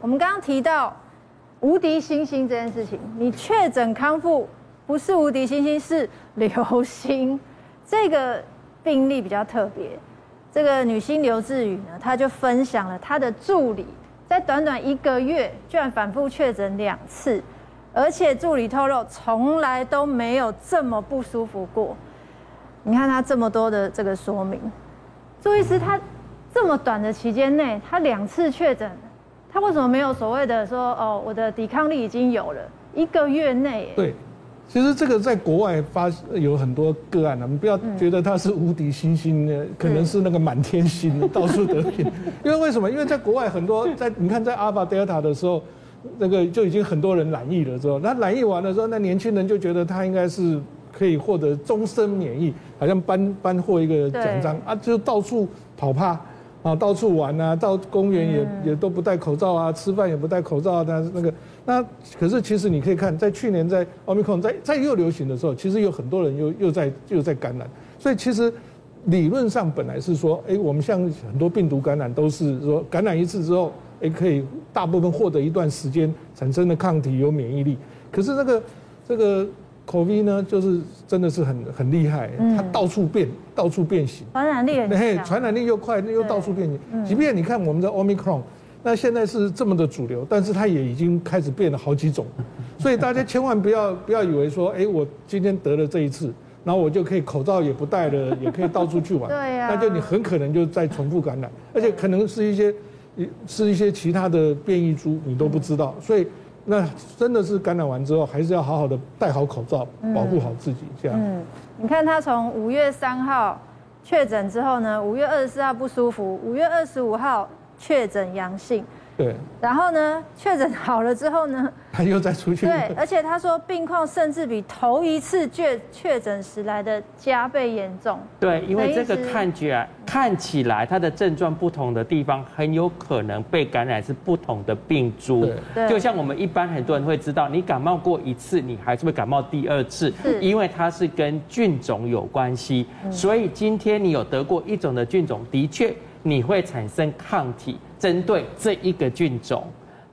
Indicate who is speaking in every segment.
Speaker 1: 我们刚刚提到无敌星星这件事情，你确诊康复不是无敌星星，是流星。这个病例比较特别，这个女星刘志宇呢，她就分享了她的助理在短短一个月居然反复确诊两次，而且助理透露从来都没有这么不舒服过。你看她这么多的这个说明，朱医师她这么短的期间内，她两次确诊。他为什么没有所谓的说哦，我的抵抗力已经有了一个月内？
Speaker 2: 对，其实这个在国外发有很多个案了，你不要觉得他是无敌星星的，可能是那个满天星，到处得病。因为为什么？因为在国外很多在你看在阿尔法、德尔塔的时候，那个就已经很多人染疫了之后，那染疫完了之后，那年轻人就觉得他应该是可以获得终身免疫，好像颁颁获一个奖章啊，就到处跑趴。啊，到处玩啊，到公园也也都不戴口罩啊，吃饭也不戴口罩啊。但是那个，那可是其实你可以看，在去年在奥密克戎在在又流行的时候，其实有很多人又又在又在感染。所以其实理论上本来是说，哎，我们像很多病毒感染都是说感染一次之后，哎，可以大部分获得一段时间产生的抗体有免疫力。可是那个这个。COVID 呢，就是真的是很很厉害，它到处变，到处变形，
Speaker 1: 传染力
Speaker 2: 传染力又快，又到处变形。即便你看我们的 Omicron，那现在是这么的主流，但是它也已经开始变了好几种。所以大家千万不要不要以为说，哎，我今天得了这一次，然后我就可以口罩也不戴了，也可以到处去玩。
Speaker 1: 对呀。
Speaker 2: 那就你很可能就再重复感染，而且可能是一些，是一些其他的变异株，你都不知道。所以。那真的是感染完之后，还是要好好的戴好口罩，保护好自己，这样。
Speaker 1: 嗯，你看他从五月三号确诊之后呢，五月二十四号不舒服，五月二十五号确诊阳性。
Speaker 2: 对，
Speaker 1: 然后呢，确诊好了之后呢，
Speaker 2: 他又再出去。
Speaker 1: 对，而且他说病况甚至比头一次确确诊时来的加倍严重。
Speaker 3: 对，因为这个看起来看起来他的症状不同的地方，很有可能被感染是不同的病株。对，就像我们一般很多人会知道，你感冒过一次，你还是会感冒第二次，是因为它是跟菌种有关系。所以今天你有得过一种的菌种，的确。你会产生抗体针对这一个菌种，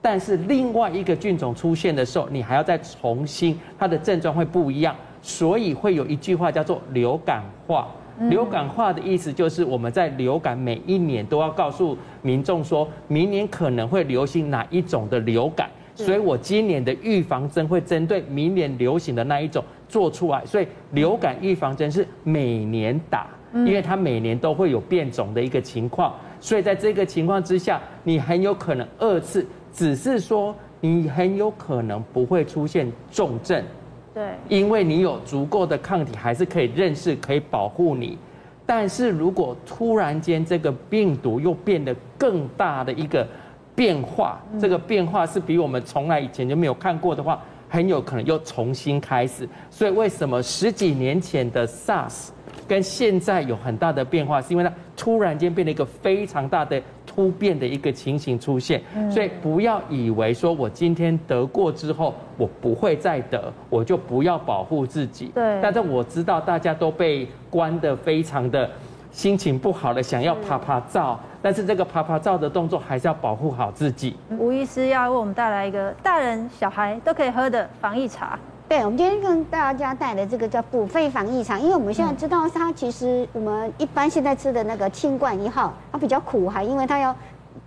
Speaker 3: 但是另外一个菌种出现的时候，你还要再重新，它的症状会不一样，所以会有一句话叫做流感化。流感化的意思就是我们在流感每一年都要告诉民众说，明年可能会流行哪一种的流感，所以我今年的预防针会针对明年流行的那一种做出来，所以流感预防针是每年打。因为它每年都会有变种的一个情况，所以在这个情况之下，你很有可能二次，只是说你很有可能不会出现重症，
Speaker 1: 对，
Speaker 3: 因为你有足够的抗体，还是可以认识，可以保护你。但是如果突然间这个病毒又变得更大的一个变化，这个变化是比我们从来以前就没有看过的话，很有可能又重新开始。所以为什么十几年前的 SARS？跟现在有很大的变化，是因为它突然间变了一个非常大的突变的一个情形出现，所以不要以为说我今天得过之后我不会再得，我就不要保护自己。
Speaker 1: 对。
Speaker 3: 但是我知道大家都被关得非常的心情不好了，想要趴趴走，但是这个爬爬照的动作还是要保护好自己。
Speaker 1: 吴医师要为我们带来一个大人小孩都可以喝的防疫茶。
Speaker 4: 对，我们今天跟大家带的这个叫补肺防疫茶，因为我们现在知道它其实我们一般现在吃的那个清冠一号，它比较苦，哈因为它要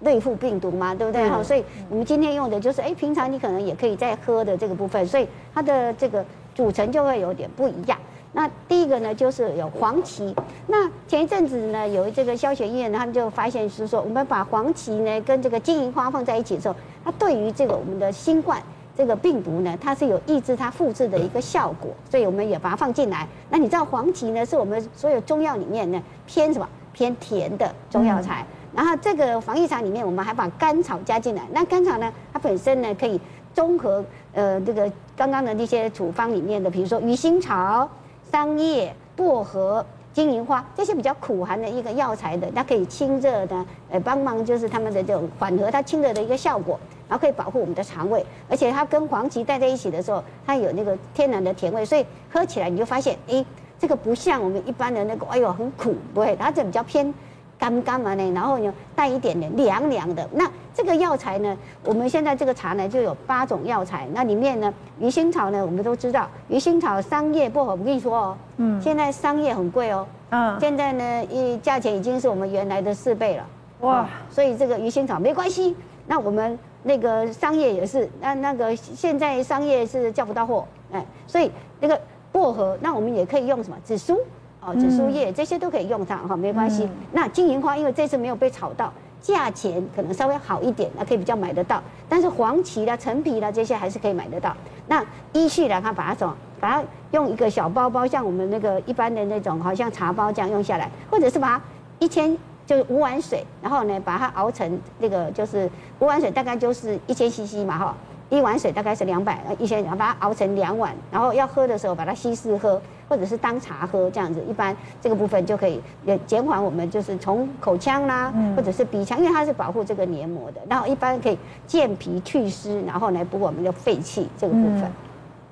Speaker 4: 对付病毒嘛，对不对？好，所以我们今天用的就是，哎，平常你可能也可以在喝的这个部分，所以它的这个组成就会有点不一样。那第一个呢，就是有黄芪。那前一阵子呢，有这个消学医院呢，他们就发现是说，我们把黄芪呢跟这个金银花放在一起的时候，它对于这个我们的新冠。这个病毒呢，它是有抑制它复制的一个效果，所以我们也把它放进来。那你知道黄芪呢，是我们所有中药里面呢偏什么？偏甜的中药材。然后这个防疫茶里面，我们还把甘草加进来。那甘草呢，它本身呢可以综合呃这个刚刚的那些处方里面的，比如说鱼腥草、桑叶、薄荷、金银花这些比较苦寒的一个药材的，它可以清热的，呃帮忙就是他们的这种缓和它清热的一个效果。然后可以保护我们的肠胃，而且它跟黄芪带在一起的时候，它有那个天然的甜味，所以喝起来你就发现，哎，这个不像我们一般的那个，哎呦很苦，不会，它这比较偏干干嘛呢，然后呢带一点点凉凉的。那这个药材呢，我们现在这个茶呢就有八种药材，那里面呢鱼腥草呢，我们都知道鱼腥草、桑叶、薄荷，我跟你说哦，嗯，现在桑叶很贵哦，嗯，现在呢一价钱已经是我们原来的四倍了，哇，所以这个鱼腥草没关系。那我们那个桑叶也是，那那个现在桑叶是叫不到货，哎，所以那个薄荷，那我们也可以用什么紫苏，哦，紫苏叶这些都可以用它哈，没关系。那金银花因为这次没有被炒到，价钱可能稍微好一点，那可以比较买得到。但是黄芪啦、陈皮啦这些还是可以买得到。那依序来看，把它什么，把它用一个小包包，像我们那个一般的那种，好像茶包这样用下来，或者是把它一千。就是五碗水，然后呢，把它熬成那个，就是五碗水大概就是一千 CC 嘛，哈，一碗水大概是两百，一千，然后把它熬成两碗，然后要喝的时候把它稀释喝，或者是当茶喝这样子，一般这个部分就可以也减缓我们就是从口腔啦，或者是鼻腔，因为它是保护这个黏膜的，然后一般可以健脾祛湿，然后来补我们的肺气这个部分。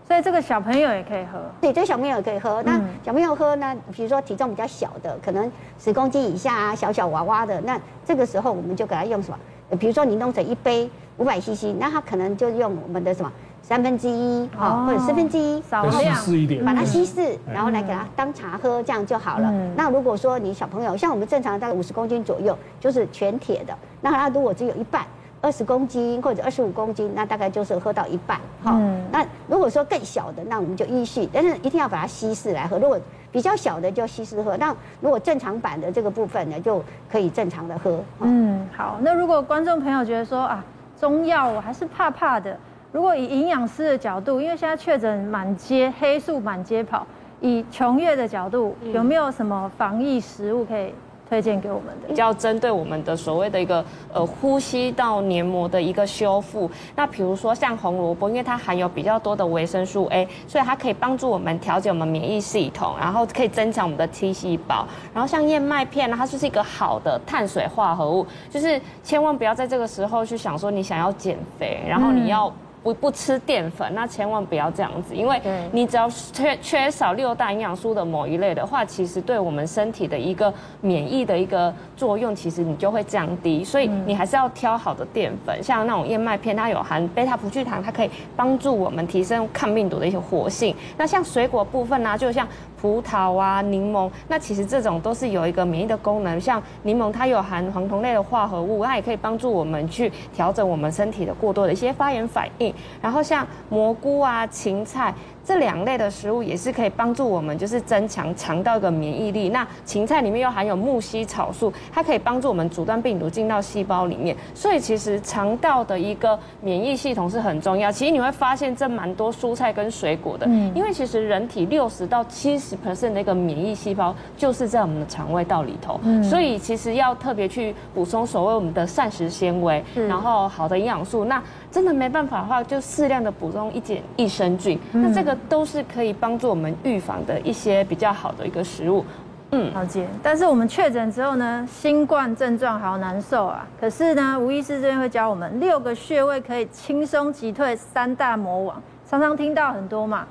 Speaker 1: 所以这个小朋友也可以喝，
Speaker 4: 对，这个小朋友也可以喝。那小朋友喝呢，比如说体重比较小的，可能十公斤以下啊，小小娃娃的，那这个时候我们就给他用什么？比如说你弄成一杯五百 CC，那他可能就用我们的什么三分之一啊，或者四分之一，
Speaker 1: 少量，
Speaker 4: 把它稀释，然后来给他当茶喝，这样就好了。那如果说你小朋友像我们正常大概五十公斤左右，就是全铁的，那他如果只有一半。二十公斤或者二十五公斤，那大概就是喝到一半哈。嗯、那如果说更小的，那我们就依序，但是一定要把它稀释来喝。如果比较小的就稀释喝，那如果正常版的这个部分呢，就可以正常的喝。
Speaker 1: 嗯，好。那如果观众朋友觉得说啊，中药我还是怕怕的。如果以营养师的角度，因为现在确诊满街黑素满街跑，以琼月的角度，有没有什么防疫食物可以？推荐给我们的，
Speaker 5: 比较针对我们的所谓的一个呃呼吸道黏膜的一个修复。那比如说像红萝卜，因为它含有比较多的维生素 A，所以它可以帮助我们调节我们免疫系统，然后可以增强我们的 T 细胞。然后像燕麦片呢，它就是一个好的碳水化合物，就是千万不要在这个时候去想说你想要减肥，然后你要。不不吃淀粉，那千万不要这样子，因为你只要缺缺少六大营养素的某一类的话，其实对我们身体的一个免疫的一个作用，其实你就会降低。所以你还是要挑好的淀粉，像那种燕麦片，它有含贝塔葡聚糖，它可以帮助我们提升抗病毒的一些活性。那像水果部分呢、啊，就像葡萄啊、柠檬，那其实这种都是有一个免疫的功能。像柠檬，它有含黄酮类的化合物，它也可以帮助我们去调整我们身体的过多的一些发炎反应。然后像蘑菇啊、芹菜。这两类的食物也是可以帮助我们，就是增强肠道的免疫力。那芹菜里面又含有木犀草素，它可以帮助我们阻断病毒进到细胞里面。所以其实肠道的一个免疫系统是很重要。其实你会发现这蛮多蔬菜跟水果的，嗯因为其实人体六十到七十 percent 的一个免疫细胞就是在我们的肠胃道里头。嗯所以其实要特别去补充所谓我们的膳食纤维，然后好的营养素。那真的没办法的话，就适量的补充一点益生菌。那这个。都是可以帮助我们预防的一些比较好的一个食物，嗯，
Speaker 1: 了解。但是我们确诊之后呢，新冠症状好难受啊。可是呢，吴医师这边会教我们六个穴位可以轻松击退三大魔王。常常听到很多嘛，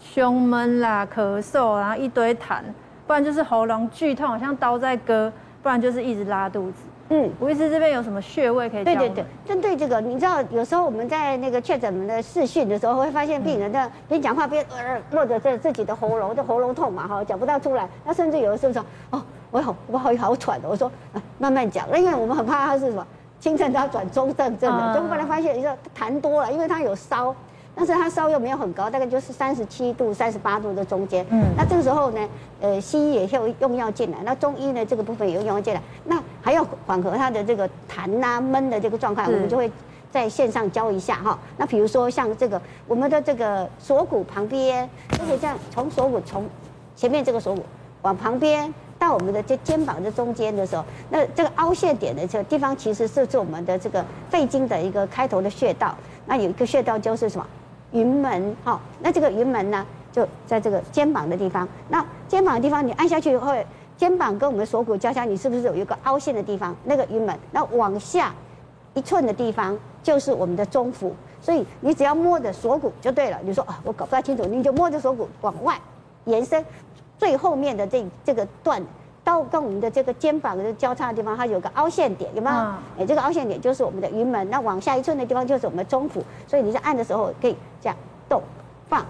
Speaker 1: 胸闷啦、咳嗽，然后一堆痰，不然就是喉咙剧痛，好像刀在割，不然就是一直拉肚子。嗯，吴医师这边有什么穴位可以？对对对，
Speaker 4: 针对这个，你知道有时候我们在那个确诊的视讯的时候，会发现病人在边讲话边呃，落着这自己的喉咙，就喉咙痛嘛哈，讲不到出来。那甚至有的时候说，哦，我好我好好喘的，我说啊慢慢讲，那因为我们很怕他是什么轻症都要转中症症的，结果后来发现你说痰多了，因为他有烧。但是它烧又没有很高，大概就是三十七度、三十八度的中间。嗯，那这个时候呢，呃，西医也会用药进来，那中医呢这个部分也有用药进来，那还要缓和它的这个痰啊闷的这个状态，我们就会在线上教一下哈。那比如说像这个我们的这个锁骨旁边，就是这样从锁骨从前面这个锁骨往旁边到我们的这肩膀的中间的时候，那这个凹陷点的这个地方其实是是我们的这个肺经的一个开头的穴道。那有一个穴道就是什么？云门，好，那这个云门呢，就在这个肩膀的地方。那肩膀的地方，你按下去以后，肩膀跟我们锁骨交叉，你是不是有一个凹陷的地方？那个云门，那往下一寸的地方就是我们的中府。所以你只要摸着锁骨就对了。你说啊，我搞不太清楚，你就摸着锁骨往外延伸，最后面的这这个段。刀跟我们的这个肩膀的交叉的地方，它有个凹陷点，有没有？哎、嗯，这个凹陷点就是我们的云门，那往下一寸的地方就是我们的中府，所以你在按的时候可以这样动、放、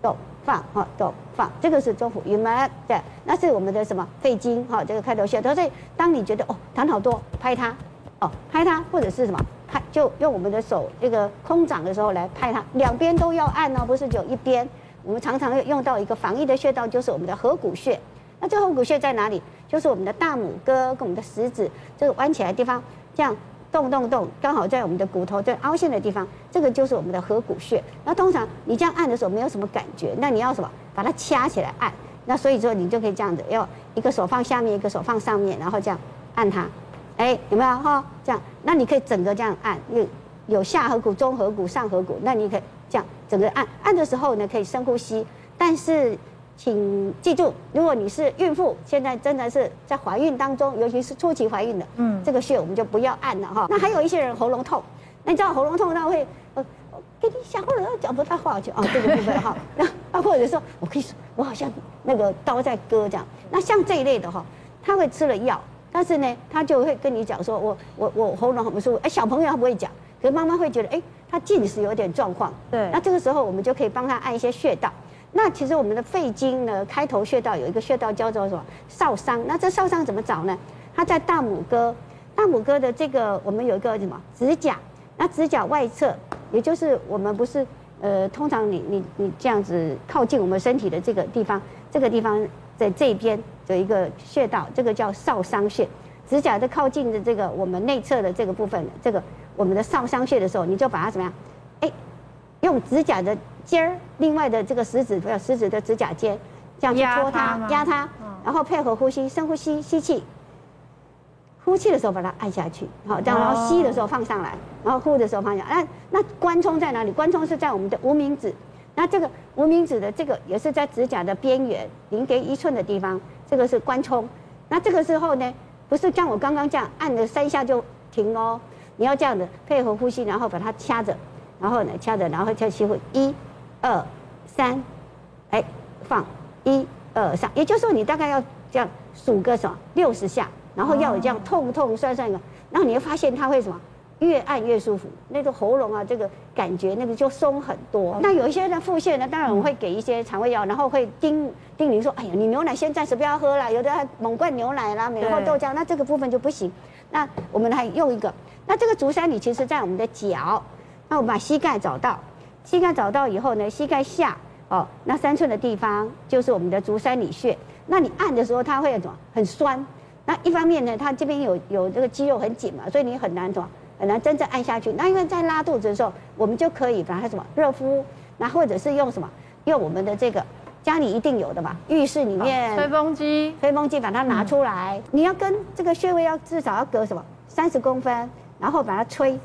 Speaker 4: 动、放，哈，动、放，这个是中府云门，对，那是我们的什么肺经，哈，这个开头穴。所以当你觉得哦痰好多，拍它，哦拍它，或者是什么拍，就用我们的手这个空掌的时候来拍它，两边都要按哦，不是只有一边。我们常常会用到一个防疫的穴道，就是我们的合谷穴。那这合谷穴在哪里？就是我们的大拇哥跟我们的食指这个弯起来的地方，这样动动动，刚好在我们的骨头这凹陷的地方，这个就是我们的合谷穴。那通常你这样按的时候没有什么感觉，那你要什么？把它掐起来按。那所以说你就可以这样子，要一个手放下面，一个手放上面，然后这样按它。哎，有没有哈？这样，那你可以整个这样按，有有下颌骨、中颌骨、上颌骨，那你可以。这样整个按按的时候呢，可以深呼吸。但是，请记住，如果你是孕妇，现在真的是在怀孕当中，尤其是初期怀孕的，嗯，这个穴我们就不要按了哈。那还有一些人喉咙痛，那你知道喉咙痛他会呃，给你想或者讲不太话就啊，这个部分哈。那啊，或者说我可以说，我好像那个刀在割这样。那像这一类的哈，他会吃了药，但是呢，他就会跟你讲说，我我我喉咙很不舒服。哎，小朋友他不会讲，可是妈妈会觉得哎。他近视有点状况，对，那这个时候我们就可以帮他按一些穴道。那其实我们的肺经呢，开头穴道有一个穴道叫做什么？少商。那这少商怎么找呢？它在大拇哥，大拇哥的这个我们有一个什么指甲？那指甲外侧，也就是我们不是呃，通常你你你这样子靠近我们身体的这个地方，这个地方在这边有一个穴道，这个叫少商穴。指甲的靠近的这个我们内侧的这个部分，这个。我们的少商穴的时候，你就把它怎么样？哎，用指甲的尖儿，另外的这个食指不要食指的指甲尖，这样去戳它，压它，然后配合呼吸，深呼吸，吸气，呼气的时候把它按下去，好，这样，然后吸的时候放上来，然后呼的时候放下来。那那关冲在哪里？关冲是在我们的无名指，那这个无名指的这个也是在指甲的边缘零点一寸的地方，这个是关冲。那这个时候呢，不是像我刚刚这样按了三下就停哦。你要这样的配合呼吸，然后把它掐着，然后呢掐着，然后再吸气，一、二、三，哎，放，一、二、三，也就是说你大概要这样数个什么六十下，然后要有这样痛痛酸酸的，然后你会发现它会什么越按越舒服，那个喉咙啊这个感觉那个就松很多。那有一些人腹泻呢，当然我们会给一些肠胃药，然后会叮叮咛说，哎呀，你牛奶先暂时不要喝了，有的还猛灌牛奶啦，然后豆浆，那这个部分就不行。那我们还用一个。那这个竹山里其实在我们的脚，那我们把膝盖找到，膝盖找到以后呢，膝盖下哦，那三寸的地方就是我们的足三里穴。那你按的时候，它会怎么？很酸。那一方面呢，它这边有有这个肌肉很紧嘛，所以你很难怎么？很难真正按下去。那因为在拉肚子的时候，我们就可以把它什么热敷，那或者是用什么？用我们的这个家里一定有的吧，浴室里面
Speaker 1: 吹风机，
Speaker 4: 吹风机把它拿出来。你要跟这个穴位要至少要隔什么？三十公分。然后把它吹，哎，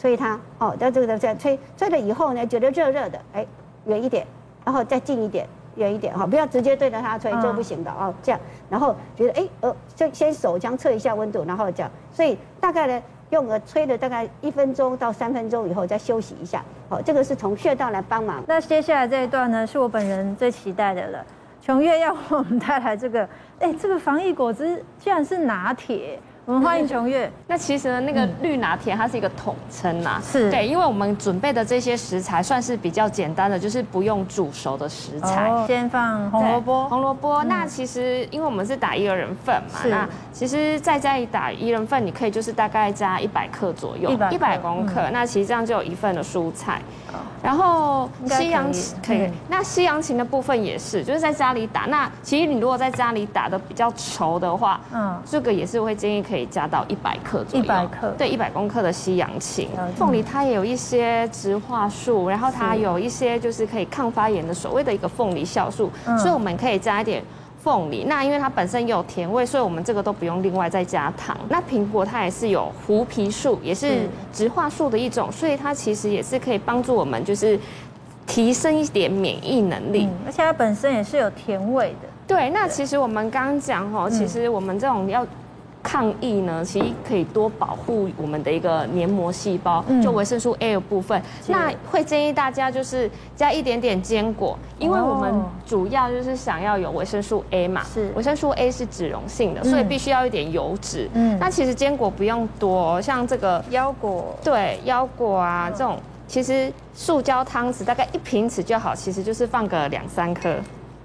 Speaker 4: 吹它哦，在这个在吹，吹了以后呢，觉得热热的，哎，远一点，然后再近一点，远一点哈，不要直接对着它吹，这不行的哦。这样，然后觉得哎，呃，就先手这样测一下温度，然后这样，所以大概呢，用个吹了大概一分钟到三分钟以后再休息一下，好，这个是从穴道来帮忙。
Speaker 1: 那接下来这一段呢，是我本人最期待的了，琼月要为我们带来这个，哎，这个防疫果汁居然是拿铁。我们欢迎琼月。
Speaker 5: 那其实呢，那个绿拿铁它是一个统称呐，是对，因为我们准备的这些食材算是比较简单的，就是不用煮熟的食材。
Speaker 1: 哦、先放红萝卜，
Speaker 5: 红萝卜。那其实因为我们是打一个人份嘛，那其实在家里打一人份，你可以就是大概加一百克左右，一百公克。嗯、那其实这样就有一份的蔬菜。然后西洋芹可以，可以，那西洋芹的部分也是，就是在家里打。那其实你如果在家里打的比较稠的话，嗯，这个也是会建议可以加到一百克左右。
Speaker 1: 一百克，对，
Speaker 5: 一百公克的西洋芹。凤梨它也有一些植化素，然后它有一些就是可以抗发炎的所谓的一个凤梨酵素，所以我们可以加一点。凤梨，那因为它本身有甜味，所以我们这个都不用另外再加糖。那苹果它也是有胡皮素，也是植化素的一种，所以它其实也是可以帮助我们，就是提升一点免疫能力。
Speaker 1: 嗯，而且它本身也是有甜味的。
Speaker 5: 对，那其实我们刚刚讲哦，其实我们这种要。抗疫呢，其实可以多保护我们的一个黏膜细胞，就维生素 A 的部分。那会建议大家就是加一点点坚果，因为我们主要就是想要有维生素 A 嘛，是维生素 A 是脂溶性的，所以必须要一点油脂。嗯，那其实坚果不用多，像这个
Speaker 1: 腰果，
Speaker 5: 对腰果啊这种。其实塑胶汤匙大概一瓶匙就好，其实就是放个两三颗。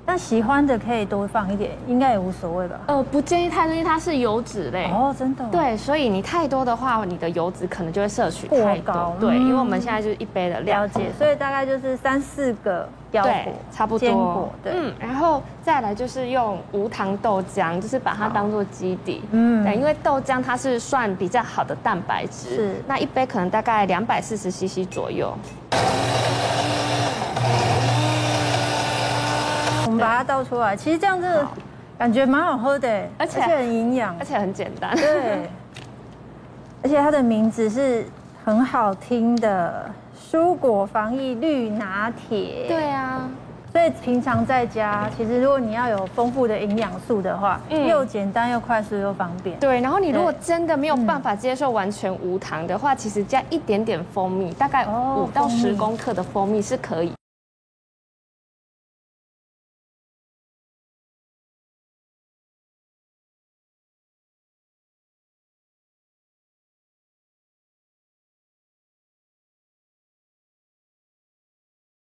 Speaker 1: 但喜欢的可以多放一点，应该也无所谓吧？
Speaker 5: 呃，不建议太多，因为它是油脂类。
Speaker 1: 哦，真的。
Speaker 5: 对，所以你太多的话，你的油脂可能就会摄取太高。对，因为我们现在就是一杯的量。
Speaker 1: 了解，所以大概就是三四个腰果，
Speaker 5: 差不多。坚果，对。嗯，然后再来就是用无糖豆浆，就是把它当做基底。嗯。对，因为豆浆它是算比较好的蛋白质。是。那一杯可能大概两百四十 CC 左右。
Speaker 1: 们把它倒出来，其实这样子感觉蛮好喝的，而且很营养，
Speaker 5: 而且很简单。
Speaker 1: 对，而且它的名字是很好听的“蔬果防疫绿拿铁”。
Speaker 5: 对啊，
Speaker 1: 所以平常在家，其实如果你要有丰富的营养素的话，嗯，又简单又快速又方便。
Speaker 5: 对，然后你如果真的没有办法接受完全无糖的话，其实加一点点蜂蜜，大概五到十公克的蜂蜜是可以。